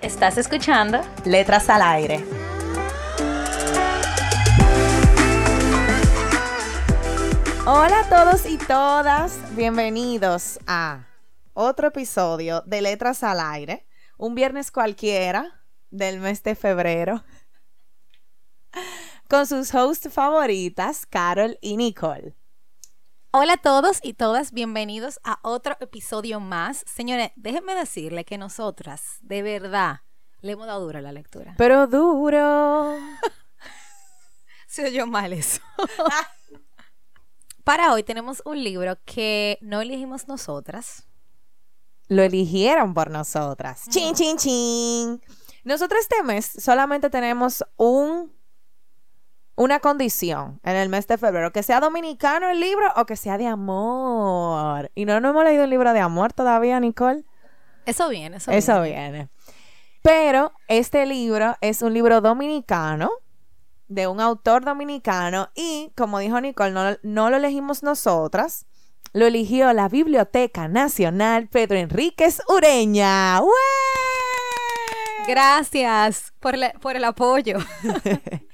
¿Estás escuchando? Letras al aire. Hola a todos y todas, bienvenidos a otro episodio de Letras al Aire, un viernes cualquiera del mes de febrero, con sus hosts favoritas, Carol y Nicole. Hola a todos y todas, bienvenidos a otro episodio más. Señores, déjenme decirle que nosotras, de verdad, le hemos dado duro a la lectura. Pero duro. Se oyó mal eso. Para hoy tenemos un libro que no elegimos nosotras. Lo eligieron por nosotras. Chin, chin, chin. Nosotros este mes solamente tenemos un una condición en el mes de febrero, que sea dominicano el libro o que sea de amor. Y no, no hemos leído un libro de amor todavía, Nicole. Eso viene, eso, Eso viene. Pero este libro es un libro dominicano de un autor dominicano y, como dijo Nicole, no, no lo elegimos nosotras, lo eligió la Biblioteca Nacional Pedro Enríquez Ureña. ¡Ué! Gracias por, la- por el apoyo.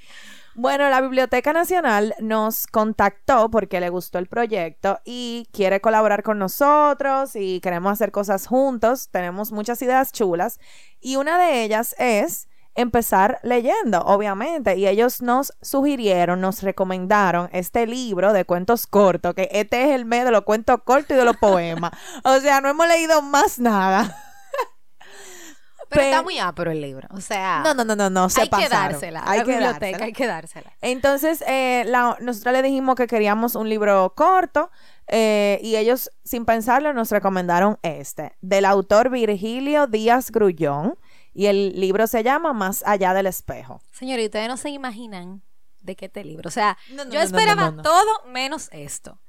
Bueno, la Biblioteca Nacional nos contactó porque le gustó el proyecto y quiere colaborar con nosotros y queremos hacer cosas juntos. Tenemos muchas ideas chulas y una de ellas es empezar leyendo, obviamente. Y ellos nos sugirieron, nos recomendaron este libro de cuentos cortos, que este es el mes de los cuentos cortos y de los poemas. O sea, no hemos leído más nada. Pero Pe- está muy apro el libro. O sea, No, no, no, no, no. Se hay que dársela. Hay a la que biblioteca, dársela. hay que dársela. Entonces, eh, la- nosotros le dijimos que queríamos un libro corto eh, y ellos, sin pensarlo, nos recomendaron este, del autor Virgilio Díaz Grullón. Y el libro se llama Más allá del espejo. Señores, ustedes no se imaginan de qué este libro. O sea, No, no, yo no, esperaba todo menos esto.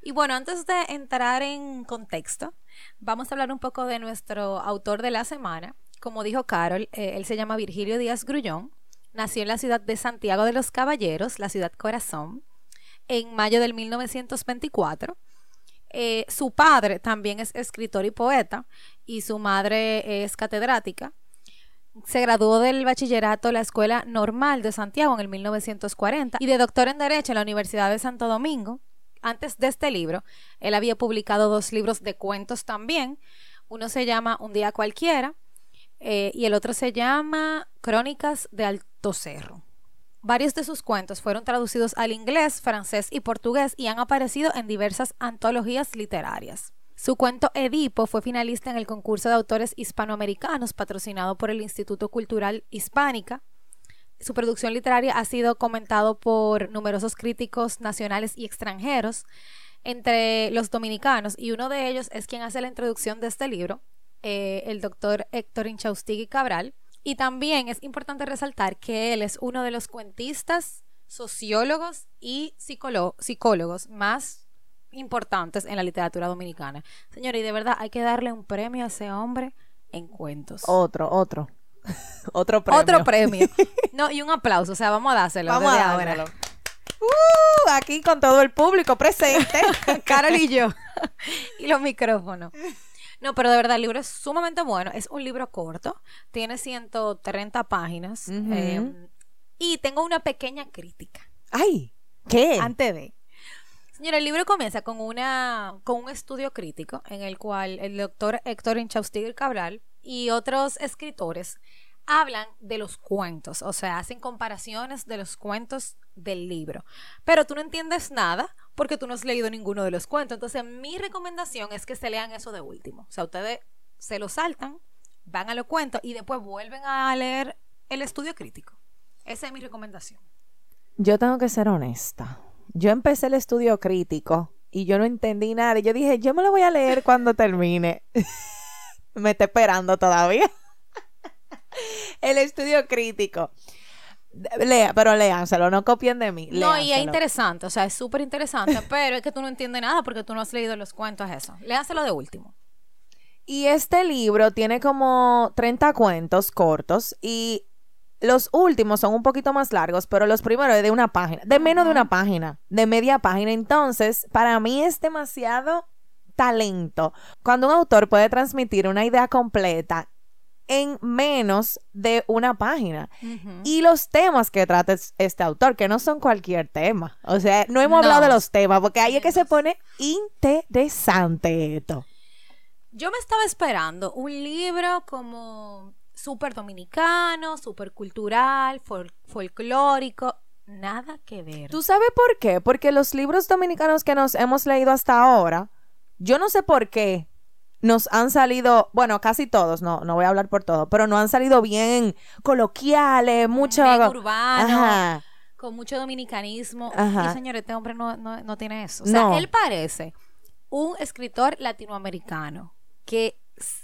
Y bueno, antes de entrar en contexto, vamos a hablar un poco de nuestro autor de la semana. Como dijo Carol, eh, él se llama Virgilio Díaz Grullón. Nació en la ciudad de Santiago de los Caballeros, la ciudad corazón, en mayo del 1924. Eh, su padre también es escritor y poeta y su madre es catedrática. Se graduó del bachillerato en la Escuela Normal de Santiago en el 1940 y de doctor en Derecho en la Universidad de Santo Domingo. Antes de este libro, él había publicado dos libros de cuentos también. Uno se llama Un día cualquiera eh, y el otro se llama Crónicas de Alto Cerro. Varios de sus cuentos fueron traducidos al inglés, francés y portugués y han aparecido en diversas antologías literarias. Su cuento Edipo fue finalista en el concurso de autores hispanoamericanos patrocinado por el Instituto Cultural Hispánica. Su producción literaria ha sido comentado por numerosos críticos nacionales y extranjeros, entre los dominicanos, y uno de ellos es quien hace la introducción de este libro, eh, el doctor Héctor Inchaustigui Cabral. Y también es importante resaltar que él es uno de los cuentistas, sociólogos y psicólogos más importantes en la literatura dominicana. Señora, y de verdad hay que darle un premio a ese hombre en cuentos. Otro, otro. otro premio. Otro premio. No, y un aplauso, o sea, vamos a dárselo Vamos a dárselo. ahora. Uh, aquí con todo el público presente. Carol y yo. y los micrófonos. No, pero de verdad, el libro es sumamente bueno. Es un libro corto. Tiene 130 páginas. Eh, y tengo una pequeña crítica. Ay, ¿qué? Antes de. Señora, el libro comienza con, una, con un estudio crítico en el cual el doctor Héctor Inchaustigui Cabral y otros escritores hablan de los cuentos, o sea, hacen comparaciones de los cuentos del libro. Pero tú no entiendes nada porque tú no has leído ninguno de los cuentos. Entonces, mi recomendación es que se lean eso de último. O sea, ustedes se lo saltan, van a los cuentos y después vuelven a leer el estudio crítico. Esa es mi recomendación. Yo tengo que ser honesta. Yo empecé el estudio crítico y yo no entendí nada. Yo dije, yo me lo voy a leer cuando termine. me está esperando todavía. el estudio crítico. Lea, pero léanselo, no copien de mí. No, y es interesante, o sea, es súper interesante, pero es que tú no entiendes nada porque tú no has leído los cuentos eso. Léanselo de último. Y este libro tiene como 30 cuentos cortos y los últimos son un poquito más largos, pero los primeros es de una página, de menos de una página, de media página. Entonces, para mí es demasiado talento cuando un autor puede transmitir una idea completa en menos de una página. Y los temas que trata es- este autor, que no son cualquier tema. O sea, no hemos No. hablado de los temas, porque ahí es que se pone interesante esto. Yo me estaba esperando un libro como súper dominicano, súper cultural, fol- folclórico, nada que ver. ¿Tú sabes por qué? Porque los libros dominicanos que nos hemos leído hasta ahora, yo no sé por qué nos han salido, bueno, casi todos, no, no voy a hablar por todo, pero no han salido bien coloquiales, mucho... Bien urbano. Ajá. con mucho dominicanismo. Ajá. Y señor, este hombre no, no, no tiene eso. O sea, No. él parece un escritor latinoamericano que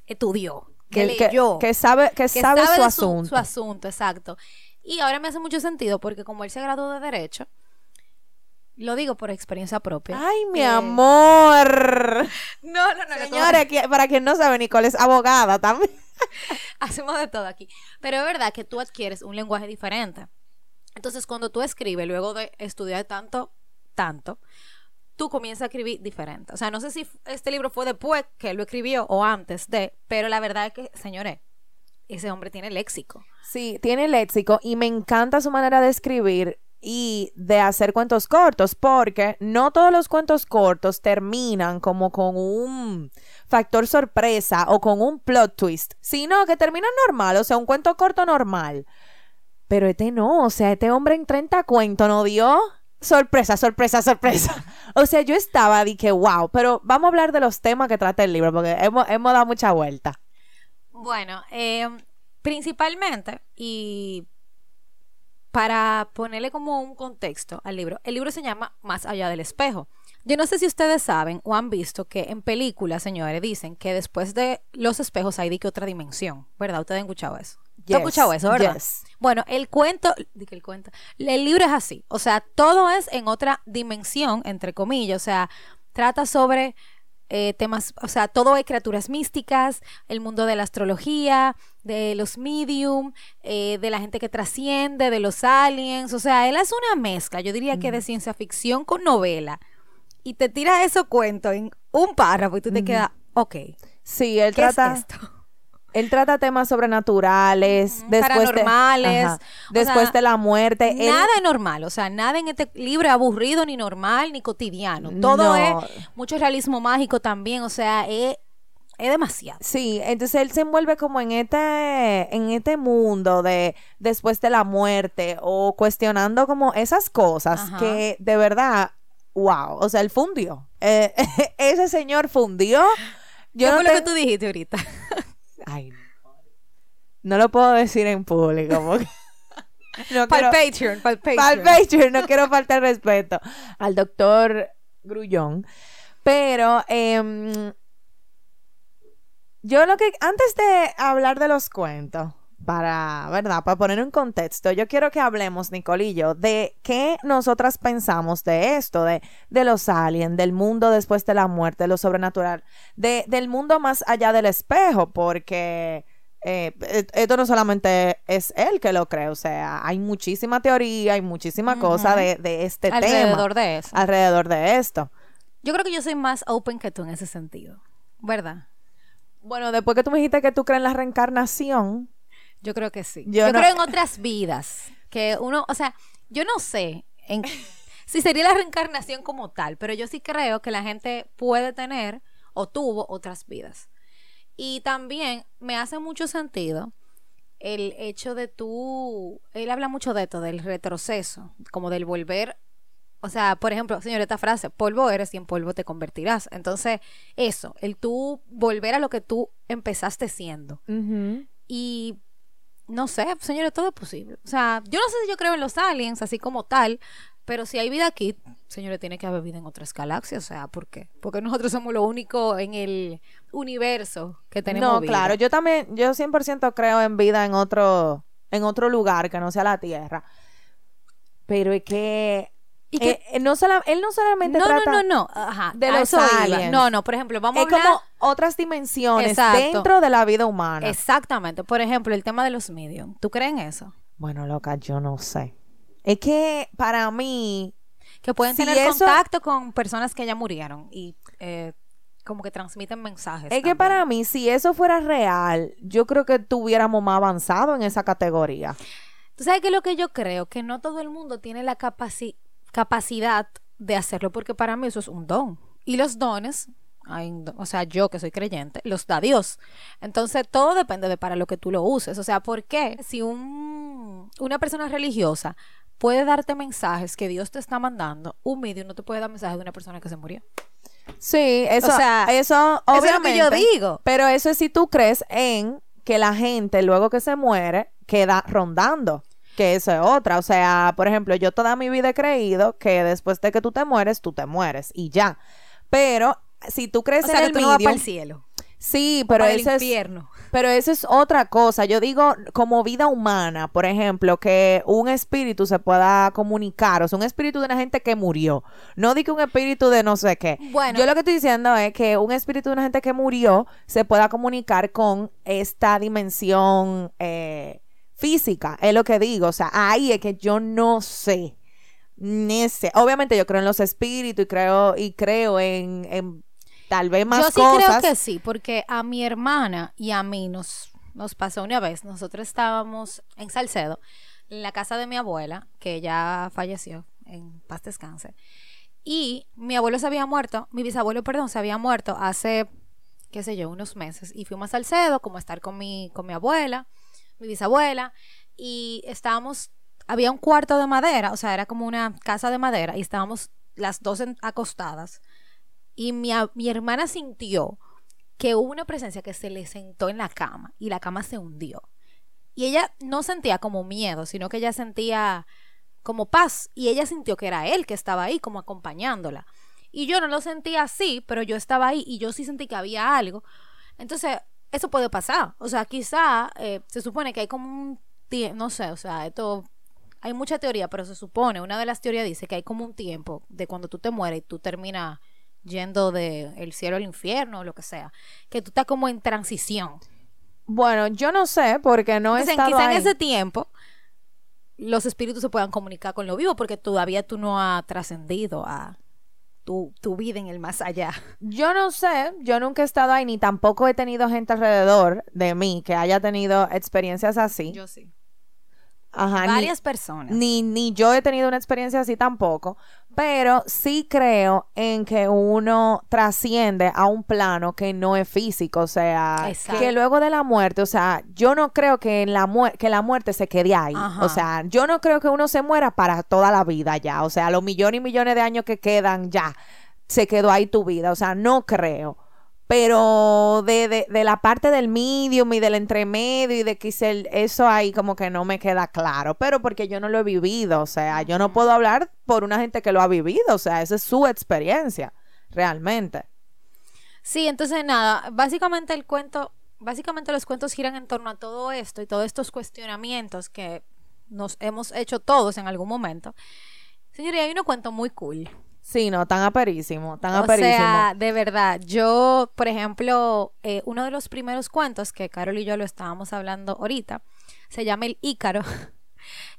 estudió, que, Que, leyó, que sabe, que, que sabe, su asunto. Su asunto, exacto. Y ahora me hace mucho sentido porque como él se graduó de Derecho, lo digo por experiencia propia. Ay, mi eh, amor. No, no, no. no, Señores, que- para quien no sabe, Nicole es abogada también. hacemos de todo aquí. Pero es verdad que tú adquieres un lenguaje diferente. Entonces, cuando tú escribes, luego de estudiar tanto, tanto, tú comienzas a escribir diferente. O sea, no sé si este libro fue después que lo escribió o antes de, pero la verdad es que, señores, ese hombre tiene léxico. Sí, tiene léxico y me encanta su manera de escribir y de hacer cuentos cortos, porque no todos los cuentos cortos terminan como con un factor sorpresa o con un plot twist, sino que terminan normal, o sea, un cuento corto normal. Pero este no, o sea, este hombre en 30 cuentos no dio sorpresa, sorpresa, sorpresa. O sea, yo estaba, dije, wow, pero vamos a hablar de los temas que trata el libro, porque hemos, hemos dado mucha vuelta. Bueno, eh, principalmente, y para ponerle como un contexto al libro, el libro se llama Más allá del espejo. Yo no sé si ustedes saben o han visto que en películas, señores, dicen que después de los espejos hay de que otra dimensión, ¿verdad? Ustedes han escuchado eso. ¿Tú Yes, escuchado eso, verdad? yes. Bueno, el cuento, di que el cuento, el libro es así, o sea, todo es en otra dimensión, entre comillas, o sea, trata sobre eh, temas, o sea, todo es criaturas místicas, el mundo de la astrología, de los medium, eh, de la gente que trasciende, de los aliens, o sea, él es una mezcla, yo diría que de ciencia ficción con novela, y te tira esos cuentos en un párrafo y tú te quedas, ok, Sí, él ¿qué trata... es esto? Él trata temas sobrenaturales, después paranormales, de, ajá, después sea, de la muerte. Nada es normal, o sea, nada en este libro es aburrido, ni normal, ni cotidiano. Todo No. es mucho realismo mágico también, o sea, es, es demasiado. Sí, entonces él se envuelve como en este, en este mundo de después de la muerte o cuestionando como esas cosas Ajá. que de verdad, wow, o sea, él fundió. Eh, ese señor fundió. Yo ¿Qué no fue lo que tú dijiste ahorita? Ay, no lo puedo decir en público porque no Para quiero- el Patreon, para el Patreon. Para Patreon, no quiero faltar respeto al doctor Grullón. Pero em, yo lo que, antes de hablar de los cuentos, para, ¿verdad? Para poner un contexto, yo quiero que hablemos, Nicolillo, de qué nosotras pensamos de esto, de, de los aliens, del mundo después de la muerte, de lo sobrenatural, de, del mundo más allá del espejo, porque eh, et- esto no solamente es él que lo cree, o sea, hay muchísima teoría, hay muchísima cosa de, de este Alrededor tema de eso. alrededor de esto. Yo creo que yo soy más open que tú en ese sentido, ¿verdad? Bueno, después que tú me dijiste que tú crees en la reencarnación, Yo creo que sí. Yo Yo, no- creo en otras vidas. Que uno, o sea, yo no sé en, si sería la reencarnación como tal, pero yo sí creo que la gente puede tener o tuvo otras vidas. Y también me hace mucho sentido el hecho de tú, él habla mucho de esto, del retroceso, como del volver. O sea, por ejemplo, señor, esta frase, polvo eres y en polvo te convertirás. Entonces, eso, el tú volver a lo que tú empezaste siendo. Y no sé, señores, todo es posible. O sea, yo no sé si yo creo en los aliens, así como tal, Pero si hay vida aquí, señores, tiene que haber vida en otras galaxias. O sea, ¿por qué? Porque nosotros somos lo único en el universo que tenemos No, vida. claro, yo también, yo 100% creo en vida en otro, en otro lugar que no sea la Tierra. Pero es que, Y que- eh, eh, no sola- él no solamente No, trata no, no, no. Ajá. de los aliens. No, no, por ejemplo, vamos es a hablar... como otras dimensiones Exacto. dentro de la vida humana. Exactamente. Por ejemplo, el tema de los medium. ¿Tú crees en eso? Bueno, loca, yo no sé. Es que para mí, Que pueden Si tener eso- contacto con personas que ya murieron y eh, como que transmiten mensajes. es que para mí, si eso fuera real, yo creo que tuviéramos más avanzado en esa categoría. Tú sabes que lo que yo creo, que no todo el mundo tiene la capaci- capacidad de hacerlo, porque para mí eso es un don. Y los dones, o sea, yo que soy creyente, los da Dios. Entonces todo depende de para lo que tú lo uses. O sea, ¿por qué? Si un, una persona religiosa puede darte mensajes que Dios te está mandando, un medio no te puede dar mensajes de una persona que se murió. Sí, eso, O sea, eso, eso es lo que obviamente. yo digo. Pero eso es si tú crees en que la gente luego que se muere queda rondando. Que eso es otra. O sea, por ejemplo, yo toda mi vida he creído que después de que tú te mueres, tú te mueres y ya. Pero si tú crees O sea, en que el tú no vas medium, para el cielo. sí, Pero eso es pero eso es otra cosa. Yo digo, como vida humana, por ejemplo, que un espíritu se pueda comunicar, o sea, un espíritu de una gente que murió. No di que un espíritu de no sé qué. Bueno. Yo lo que estoy diciendo es que un espíritu de una gente que murió se pueda comunicar con esta dimensión eh, física. Es lo que digo. O sea, ahí es que yo no sé. Ni sé. Obviamente yo creo en los espíritus y creo, y creo en, en tal vez más Yo sí cosas. creo que sí, porque a mi hermana y a mí nos, nos pasó una vez. Nosotros estábamos en Salcedo, en la casa de mi abuela, que ya falleció, en paz descanse. Y mi abuelo se había muerto, mi bisabuelo, perdón, se había muerto hace, qué sé yo, unos meses. Y fuimos a Salcedo, como a estar con mi, con mi abuela, mi bisabuela, y estábamos, había un cuarto de madera, o sea, era como una casa de madera, y estábamos las dos acostadas y mi, mi hermana sintió que hubo una presencia que se le sentó en la cama y la cama se hundió. Y ella no sentía como miedo, sino que ella sentía como paz y ella sintió que era él que estaba ahí como acompañándola. Y yo no lo sentía así, pero yo estaba ahí y yo sí sentí que había algo. Entonces, eso puede pasar. O sea, quizá eh, se supone que hay como un tiempo, no sé, o sea, esto hay mucha teoría, pero se supone, una de las teorías dice que hay como un tiempo de cuando tú te mueres y tú terminas yendo de el cielo al infierno o lo que sea, que tú estás como en transición. Bueno, yo no sé porque no he Entonces, estado quizá en ahí. ese tiempo los espíritus se puedan comunicar con lo vivo porque todavía tú no has trascendido a tu, tu vida en el más allá. Yo no sé, yo nunca he estado ahí ni tampoco he tenido gente alrededor de mí que haya tenido experiencias así. Yo sí. Ajá, ni- Varias personas. ni, ni yo he tenido una experiencia así tampoco, pero sí creo en que uno trasciende a un plano que no es físico, o sea, Exacto. que luego de la muerte, o sea, yo no creo que, en la, que la muerte se quede ahí, Ajá. o sea, yo no creo que uno se muera para toda la vida ya, o sea, los millones y millones de años que quedan ya, se quedó ahí tu vida, o sea, no creo. Pero de, de, de la parte del medium y del entremedio y de el- eso ahí como que no me queda claro. Pero porque yo no lo he vivido. O sea, yo no puedo hablar por una gente que lo ha vivido. O sea, esa es su experiencia, realmente. Sí, entonces nada, básicamente el cuento, básicamente los cuentos giran en torno a todo esto y todos estos cuestionamientos que nos hemos hecho todos en algún momento. Señores, hay unos cuentos muy cool. Sí, no, tan aperísimo, tan O aperísimo. sea, de verdad, yo, por ejemplo, eh, uno de los primeros cuentos que Carol y yo lo estábamos hablando ahorita, se llama El Ícaro.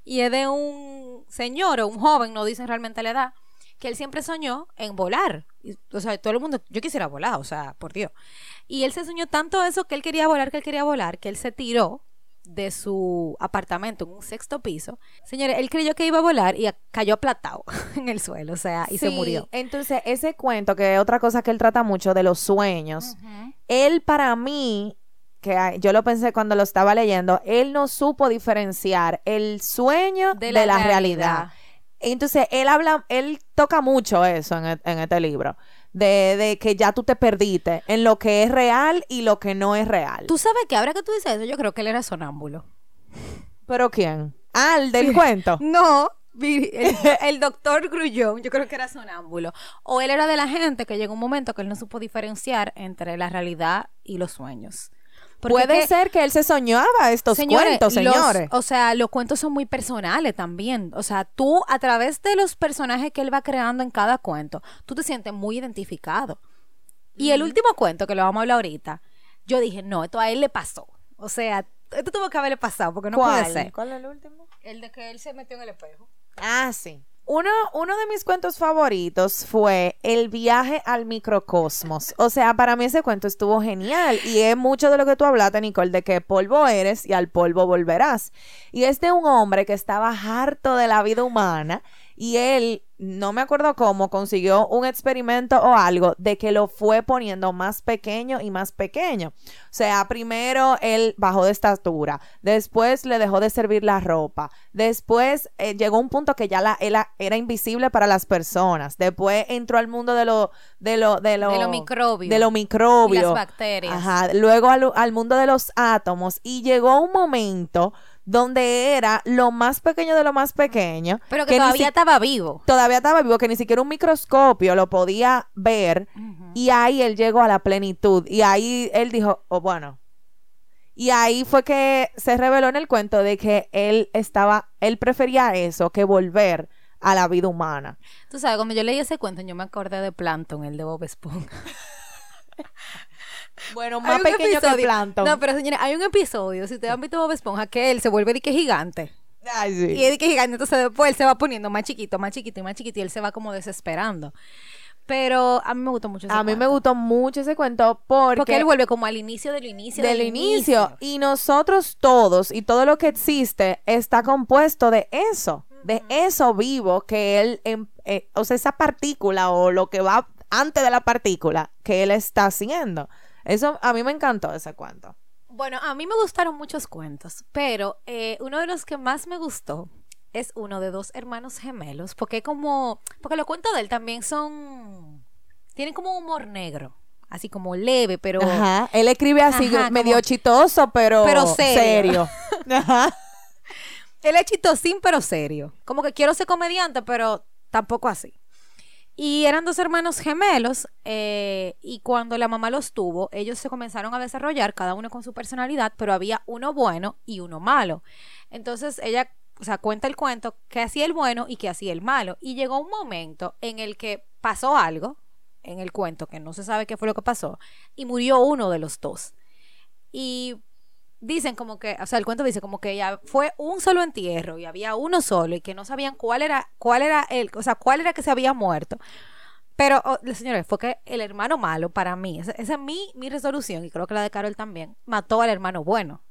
y es de un señor o un joven, no dicen realmente la edad, que él siempre soñó en volar. Y, o sea, todo el mundo, yo quisiera volar, o sea, por Dios. Y él se soñó tanto eso que él quería volar, que él quería volar, que él se tiró de su apartamento en un sexto piso. Señores, él creyó que iba a volar y cayó aplatado en el suelo, o sea, y se murió. Entonces, ese cuento, que es otra cosa que él trata mucho de los sueños, él para mí, que yo lo pensé cuando lo estaba leyendo, él no supo diferenciar el sueño de la, realidad. Entonces, él habla, él toca mucho eso en, e- en este libro, de, de que ya tú te perdiste en lo que es real y lo que no es real. Tú sabes que ahora que tú dices eso, yo creo que él era sonámbulo. ¿Pero quién? Ah, el del cuento. No, El, el doctor Grullón, yo creo que era sonámbulo. O él era de la gente que llegó un momento que él no supo diferenciar entre la realidad y los sueños. Puede que- ser que él se soñaba estos Señores, cuentos, los- señores. o sea, los cuentos son muy personales también. O sea, tú, a través de los personajes que él va creando en cada cuento, tú te sientes muy identificado. Y el último cuento, que lo vamos a hablar ahorita, yo dije, no, esto a él le pasó. O sea, esto tuvo que haberle pasado, porque no ¿Cuál? puede ser. ¿Cuál es el último? El de que él se metió en el espejo. Ah, sí. Uno, uno de mis cuentos favoritos fue El viaje al microcosmos. O sea, para mí ese cuento estuvo genial y es mucho de lo que tú hablaste, Nicole, de que polvo eres y al polvo volverás. Y es de un hombre que estaba harto de la vida humana y él, no me acuerdo cómo, consiguió un experimento o algo de que lo fue poniendo más pequeño y más pequeño. O sea, primero él bajó de estatura, después le dejó de servir la ropa, después eh, llegó un punto que ya la, él a- era invisible para las personas, después entró al mundo de lo de lo de lo De los microbios. de los microbios, Y las bacterias. Ajá, luego al, al mundo de los átomos y llegó un momento donde era lo más pequeño de lo más pequeño, Pero que, todavía si- estaba vivo. todavía estaba vivo, que ni siquiera un microscopio lo podía ver. Y ahí él llegó a la plenitud. Y ahí él dijo, oh, bueno. Y ahí fue que se reveló en el cuento de que él estaba, él prefería eso que volver a la vida humana. Tú sabes, cuando yo leí ese cuento, yo me acordé de Plankton, el de Bob Esponja. Bueno, más pequeño que Plankton. No, pero señores, hay un episodio, si ustedes han visto Bob Esponja, que él se vuelve de que gigante. Ay, sí. Y es de que gigante, entonces después él se va poniendo más chiquito, más chiquito y más chiquito y él se va como desesperando. Pero a mí me gustó mucho ese A mí me gustó mucho ese cuento porque, Porque él vuelve como al inicio del inicio del inicio. Y nosotros todos y todo lo que existe está compuesto de eso, de eso vivo que él, em- eh, o sea, esa partícula o lo que va antes de la partícula que él está haciendo. Eso a mí me encantó ese cuento. Bueno, a mí me gustaron muchos cuentos, pero eh, uno de los que más me gustó es uno de dos hermanos gemelos, porque como, porque los cuentos de él también son, tienen como un humor negro, así como leve, pero Ajá. Él escribe así Ajá, medio como- chitoso, pero, Pero serio. serio. Ajá. él es chistosín pero serio, como que quiero ser comediante, pero tampoco así. Y eran dos hermanos gemelos eh, y cuando la mamá los tuvo, ellos se comenzaron a desarrollar, cada uno con su personalidad, pero había uno bueno y uno malo. Entonces ella, o sea, cuenta el cuento que hacía el bueno y que hacía el malo. Y llegó un momento en el que pasó algo en el cuento, que no se sabe qué fue lo que pasó, y murió uno de los dos. Y dicen como que, o sea, el cuento dice como que ya fue un solo entierro y había uno solo y que no sabían cuál era, cuál era el, o sea, cuál era que se había muerto. Pero, oh, señores, fue que el hermano malo, para mí, esa, esa es mi, mi resolución, y creo que la de Carol también, mató al hermano bueno.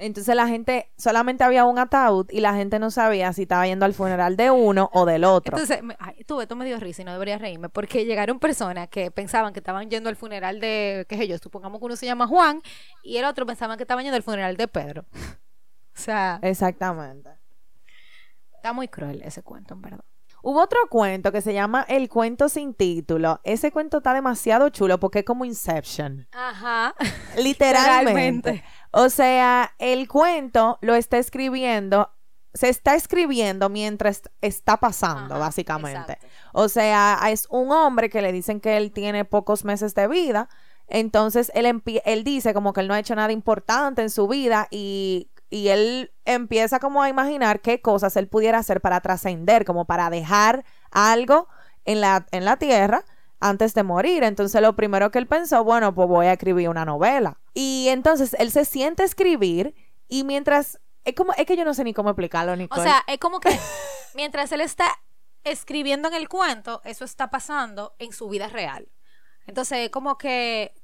Entonces la gente, solamente había un ataúd y la gente no sabía si estaba yendo al funeral de uno o del otro. Entonces, ay, tú, esto me dio risa y no debería reírme, porque llegaron personas que pensaban que estaban yendo al funeral de, qué sé yo, supongamos que uno se llama Juan, y el otro pensaban que estaban yendo al funeral de Pedro. o sea, Exactamente. está muy cruel ese cuento, en verdad. Hubo otro cuento que se llama El cuento sin título. Ese cuento está demasiado chulo porque es como Inception. Ajá. Literalmente. Literalmente. O sea, el cuento lo está escribiendo, se está escribiendo mientras está pasando, Ajá, básicamente. exacto. O sea, es un hombre que le dicen que él tiene pocos meses de vida. Entonces él, él dice como que él no ha hecho nada importante en su vida y, y él empieza como a imaginar qué cosas él pudiera hacer para trascender, como para dejar algo en la, en la tierra antes de morir. Entonces lo primero que él pensó, bueno, pues voy a escribir una novela. Y entonces él se siente a escribir y mientras... Es, como, es que yo no sé ni cómo explicarlo, O Nicole. sea, es como que mientras él está escribiendo en el cuento, eso está pasando en su vida real. Entonces, es como que,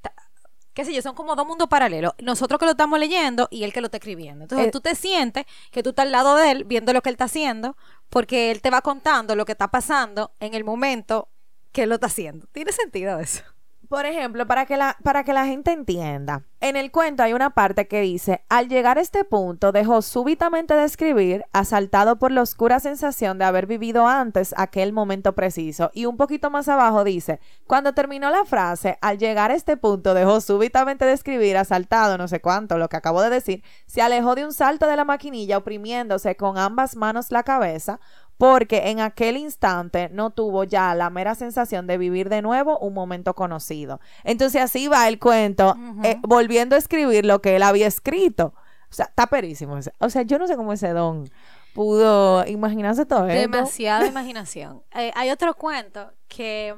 qué sé yo, son como dos mundos paralelos. Nosotros que lo estamos leyendo y él que lo está escribiendo. Entonces, Eh, tú te sientes que tú estás al lado de él viendo lo que él está haciendo, porque él te va contando lo que está pasando en el momento que lo está haciendo. ¿Tiene sentido eso? Por ejemplo, para que, la, para que la gente entienda, en el cuento hay una parte que dice, al llegar a este punto dejó súbitamente de escribir, asaltado por la oscura sensación de haber vivido antes aquel momento preciso. Y un poquito más abajo dice, cuando terminó la frase, al llegar a este punto dejó súbitamente de escribir, asaltado, no sé cuánto, lo que acabo de decir, se alejó de un salto de la maquinilla oprimiéndose con ambas manos la cabeza, porque en aquel instante no tuvo ya la mera sensación de vivir de nuevo un momento conocido. Entonces así va el cuento, eh, volviendo a escribir lo que él había escrito. O sea, está perísimo. O sea, yo no sé cómo ese don pudo imaginarse todo esto. Demasiada imaginación. Eh, hay otro cuento que,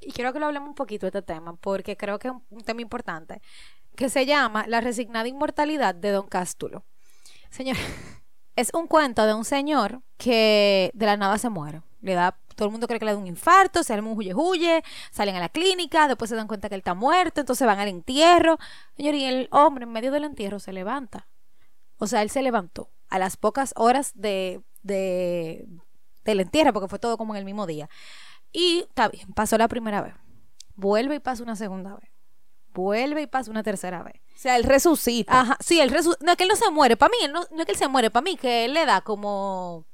y quiero que lo hablemos un poquito de este tema, porque creo que es un, tema importante, que se llama La resignada inmortalidad de Don Cástulo. Señor, es un cuento de un señor que de la nada se muere. Le da, todo el mundo cree que le da un infarto, se arma un huye huye, salen a la clínica, después se dan cuenta que él está muerto, entonces van al entierro. Señor, y el hombre en medio del entierro se levanta. O sea, él se levantó a las pocas horas de, de del entierro, porque fue todo como en el mismo día. Y está bien, pasó la primera vez. Vuelve y pasa una segunda vez. Vuelve y pasa una tercera vez. O sea, él resucita. Ajá, sí, él resucita. No, es que él no se muere. Para mí, no, no es que él se muere. Para mí, que él le da como.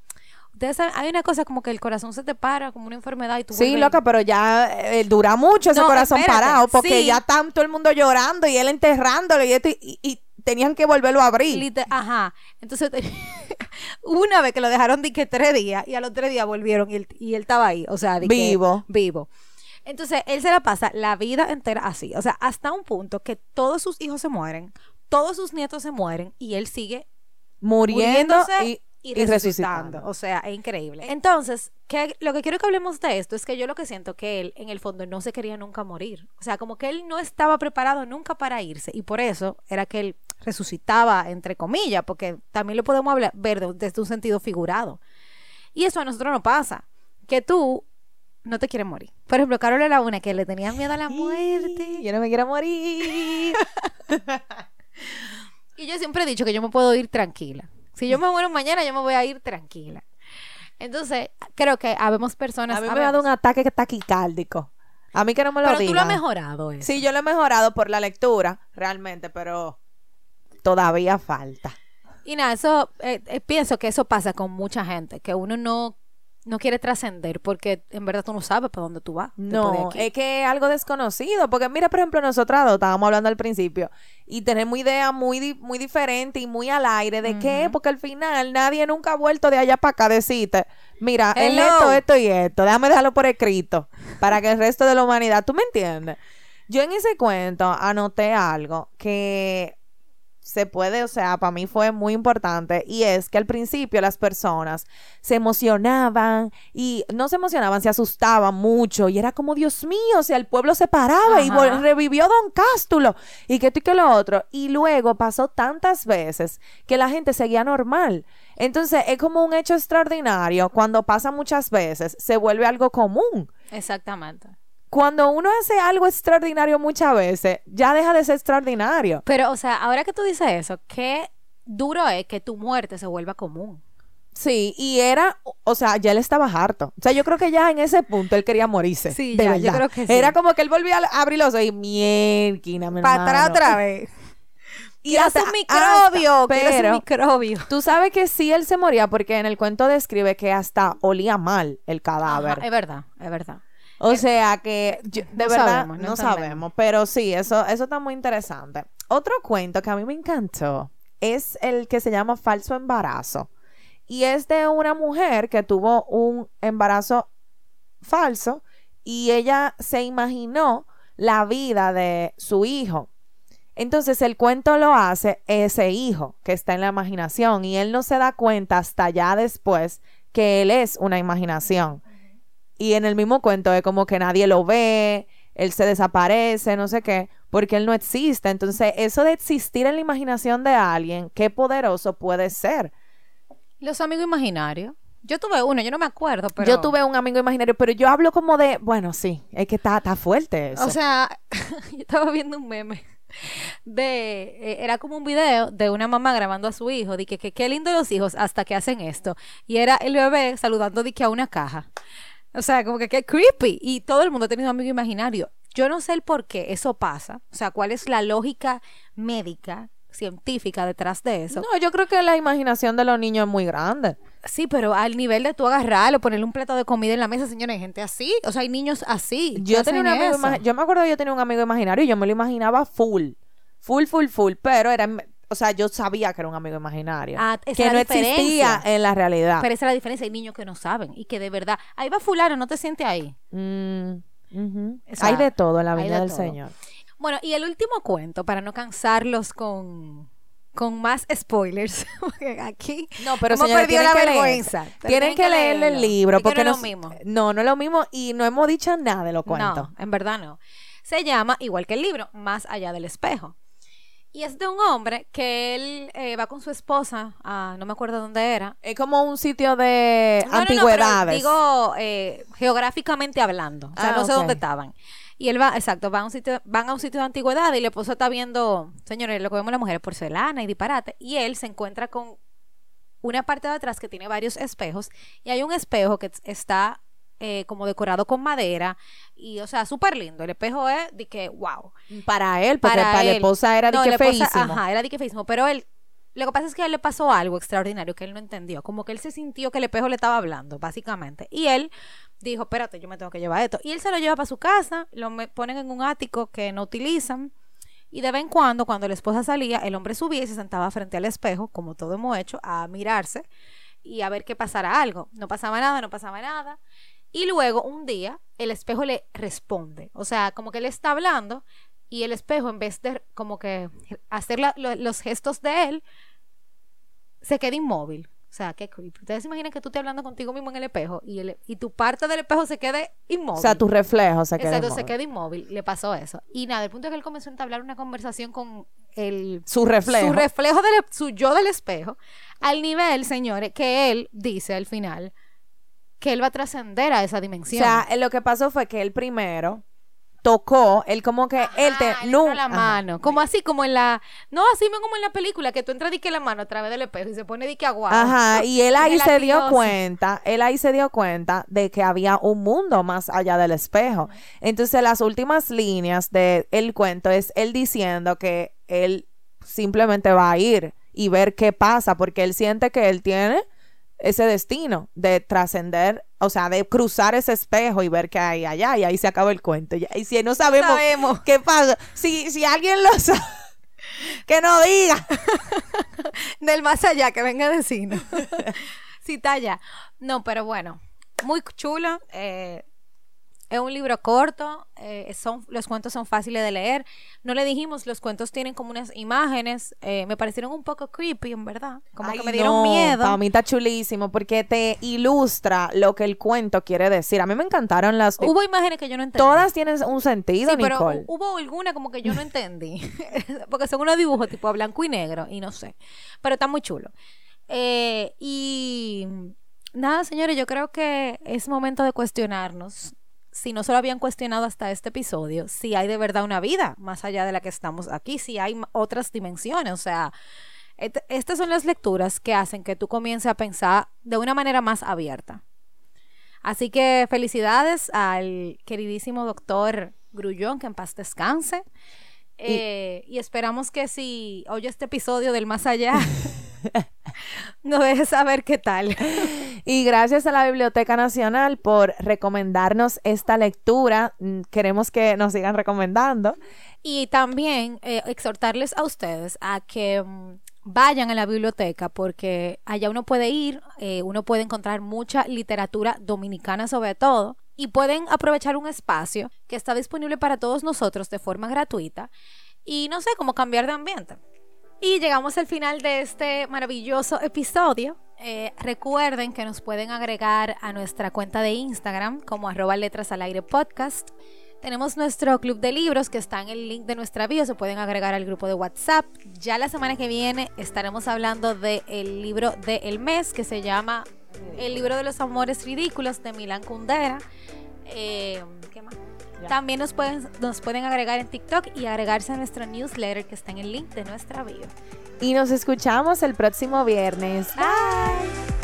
Ustedes saben, hay una cosa como que el corazón se te para, como una enfermedad y tú Sí, vuelves- loca, pero ya eh, dura mucho ese No, corazón espérate, parado porque sí. ya está todo el mundo llorando y él enterrándolo y, esto, y, y tenían que volverlo a abrir. Ajá. Entonces, una vez que lo dejaron de que tres días y a los tres días volvieron y él, y él estaba ahí. O sea, de que- Vivo. Entonces, él se la pasa la vida entera así. O sea, hasta un punto que todos sus hijos se mueren, todos sus nietos se mueren y él sigue muriendo muriéndose y, y, y resucitando. O sea, es increíble. Entonces, ¿qué- lo que quiero que hablemos de esto es que yo lo que siento que él, en el fondo, no se quería nunca morir. O sea, como que él no estaba preparado nunca para irse. Y por eso era que él resucitaba, entre comillas, porque también lo podemos hablar, ver de- desde un sentido figurado. Y eso a nosotros no pasa. Que tú no te quieres morir. Por ejemplo, Carol era una que le tenía miedo a la muerte. Yo no me quiero morir. Y yo siempre he dicho que yo me puedo ir tranquila. Si yo me muero mañana, yo me voy a ir tranquila. Entonces, creo que habemos personas. A mí me ha dado un ataque taquicárdico. A mí que no me lo Pero tú lo has mejorado eso. Sí, yo lo he mejorado por la lectura, realmente, pero todavía falta. Y nada, eso, eh, eh, pienso que eso pasa con mucha gente, que uno no, no quiere trascender porque en verdad tú no sabes para dónde tú vas. No, es que es algo desconocido, porque mira, por ejemplo, nosotras dos estábamos hablando al principio y tenemos ideas muy, muy diferentes y muy al aire de qué, porque al final nadie nunca ha vuelto de allá para acá a decirte, mira, es esto, esto y esto, déjame dejarlo por escrito para que el resto de la humanidad, ¿tú me entiendes? Yo en ese cuento anoté algo que se puede, o sea, para mí fue muy importante y es que al principio las personas se emocionaban y no se emocionaban, se asustaban mucho y era como, Dios mío, o sea, el pueblo se paraba y Ajá. revivió Don Cástulo y que esto y que lo otro. Y luego pasó tantas veces que la gente seguía normal. Entonces es como un hecho extraordinario. Cuando pasa muchas veces, se vuelve algo común. Exactamente. Cuando uno hace algo extraordinario muchas veces, ya deja de ser extraordinario. Pero, o sea, ahora que tú dices eso, qué duro es que tu muerte se vuelva común. Sí, y era, o sea, ya él estaba harto. O sea, yo creo que ya en ese punto él quería morirse. Sí, de ya, yo verdad. creo que sí. Era como que él volvía a abrir los ojos y Para atrás otra vez. Y hasta- un microbio. pero- un microbio. Tú sabes que sí él se moría porque en el cuento describe que hasta olía mal el cadáver. Ajá, es verdad, es verdad. O sea que yo- de no verdad sabemos, no no, entendemos. sabemos, pero sí, eso, eso está muy interesante. Otro cuento que a mí me encantó es el que se llama Falso Embarazo. Y es de una mujer que tuvo un embarazo falso y ella se imaginó la vida de su hijo. Entonces el cuento lo hace ese hijo que está en la imaginación y él no se da cuenta hasta ya después que él es una imaginación. Y en el mismo cuento es como que nadie lo ve, él se desaparece, no sé qué, porque él no existe. Entonces, eso de existir en la imaginación de alguien, qué poderoso puede ser. Los amigos imaginarios. Yo tuve uno, yo no me acuerdo, pero. Yo tuve un amigo imaginario, pero yo hablo como de, bueno, sí, es que está, está fuerte eso. O sea, yo estaba viendo un meme de eh, era como un video de una mamá grabando a su hijo, de que, que qué lindo los hijos hasta que hacen esto. Y era el bebé saludando de que a una caja. O sea, como que qué creepy. Y todo el mundo ha tenido un amigo imaginario. Yo no sé el por qué eso pasa, o sea, cuál es la lógica médica, científica detrás de eso. No, yo creo que la imaginación de los niños es muy grande. Sí, pero al nivel de tú agarrarlo, ponerle un plato de comida en la mesa, señora, hay gente así, o sea, hay niños así. Yo tenía un amigo, yo me acuerdo que yo tenía un amigo imaginario y yo me lo imaginaba full. Full, full, full. Pero era, o sea, yo sabía que era un amigo imaginario. Ah, esa que no existía en la realidad. Pero esa es la diferencia, hay niños que no saben y que de verdad, ahí va fulano, no te sientes ahí. Mm, ujú. O sea, hay de todo en la vida de del todo. Señor. Bueno, y el último cuento, para no cansarlos con, con más spoilers, aquí No, pero hemos perdido la vergüenza. Tienen que leerle el libro porque no es lo mismo. No, no es lo mismo y no hemos dicho nada de los cuentos. No, en verdad no. Se llama, igual que el libro, Más allá del espejo. Y es de un hombre que él eh, va con su esposa, a, no me acuerdo dónde era. Es como un sitio de No, no, no, pero antigüedades. digo, eh, geográficamente hablando. O sea, Ah, no sé dónde estaban. Y él va, exacto, va a un sitio, van a un sitio de antigüedad y la esposa está viendo, señores, lo que vemos las mujeres, porcelana y disparate. Y él se encuentra con una parte de atrás que tiene varios espejos. Y hay un espejo que está eh, como decorado con madera. Y, o sea, súper lindo. El espejo es de que, wow. Para él, porque para, la él. esposa era de No, que la feísimo. Ajá, era de que feísimo. Pero él, lo que pasa es que a él le pasó algo extraordinario que él no entendió. Como que él se sintió que el espejo le estaba hablando, básicamente. Y él dijo, espérate, yo me tengo que llevar esto. Y él se lo lleva para su casa, lo me- ponen en un ático que no utilizan. Y de vez en cuando, cuando la esposa salía, el hombre subía y se sentaba frente al espejo, como todo hemos hecho, a mirarse y a ver que pasara algo. No pasaba nada, no pasaba nada. Y luego, un día, el espejo le responde. O sea, como que él está hablando y el espejo, en vez de como que hacer la- lo- los gestos de él, se queda inmóvil. O sea, qué creepy. Ustedes se imaginan que tú estés hablando contigo mismo en el espejo y, el- y tu parte del espejo se quede inmóvil. O sea, tu reflejo se queda Exacto, se inmóvil. queda inmóvil. Le pasó eso. Y nada, el punto es que él comenzó a entablar una conversación con el Su reflejo. su reflejo del su yo del espejo, al nivel, señores, que él dice al final que él va a trascender a esa O dimensión. sea, eh, lo que pasó fue que él primero tocó, él como que él te él entró la ajá. mano, como así, como en la, no así mismo como en la película, que tú entras dique la mano a través del espejo y se pone dique agua. Ajá, y él ahí se dio cuenta, él ahí se dio cuenta de que había un mundo más allá del espejo. Entonces, las últimas líneas del el cuento es él diciendo que él simplemente va a ir y ver qué pasa, porque él siente que él tiene ese destino de trascender, o sea, de cruzar ese espejo y ver qué hay allá, y ahí se acaba el cuento. Y si no sabemos, sabemos. qué pasa, si, si alguien lo sabe, que no diga. Del más allá, que venga a decirnos. si está allá. No, pero bueno, muy chulo. eh, es un libro corto, eh, son, los cuentos son fáciles de leer. No le dijimos, los cuentos tienen como unas imágenes, eh, me parecieron un poco creepy, en verdad. Como que me dieron no, miedo. Para mí está chulísimo porque te ilustra lo que el cuento quiere decir. A mí me encantaron las... Hubo imágenes que yo no entendí. Todas tienen un sentido, Sí, pero Nicole. hu- hubo alguna como que yo no entendí. Porque son unos dibujos tipo a blanco y negro y no sé. Pero está muy chulo. Eh, y nada, señores, yo creo que es momento de cuestionarnos. Si no se lo habían cuestionado hasta este episodio, si hay de verdad una vida más allá de la que estamos aquí, si hay otras dimensiones. O sea, et- estas son las lecturas que hacen que tú comiences a pensar de una manera más abierta. Así que felicidades al queridísimo doctor Grullón, que en paz descanse. Eh, y esperamos que si oye este episodio del más allá, nos deje saber qué tal. Y gracias a la Biblioteca Nacional por recomendarnos esta lectura. Mm, Queremos que nos sigan recomendando. Y también eh, exhortarles a ustedes a que mm, vayan a la biblioteca porque allá uno puede ir, eh, uno puede encontrar mucha literatura dominicana sobre todo y pueden aprovechar un espacio que está disponible para todos nosotros de forma gratuita y no sé, cómo cambiar de ambiente. Y llegamos al final de este maravilloso episodio. Eh, recuerden que nos pueden agregar a nuestra cuenta de Instagram como arroba letras al aire podcast. Tenemos nuestro club de libros que está en el link de nuestra bio. Se pueden agregar al grupo de WhatsApp. Ya la semana que viene estaremos hablando del libro del mes que se llama El libro de los amores ridículos de Milán Kundera. Eh. Ya. También nos pueden, nos pueden agregar en TikTok y agregarse a nuestro newsletter que está en el link de nuestra bio. Y nos escuchamos el próximo viernes. Bye.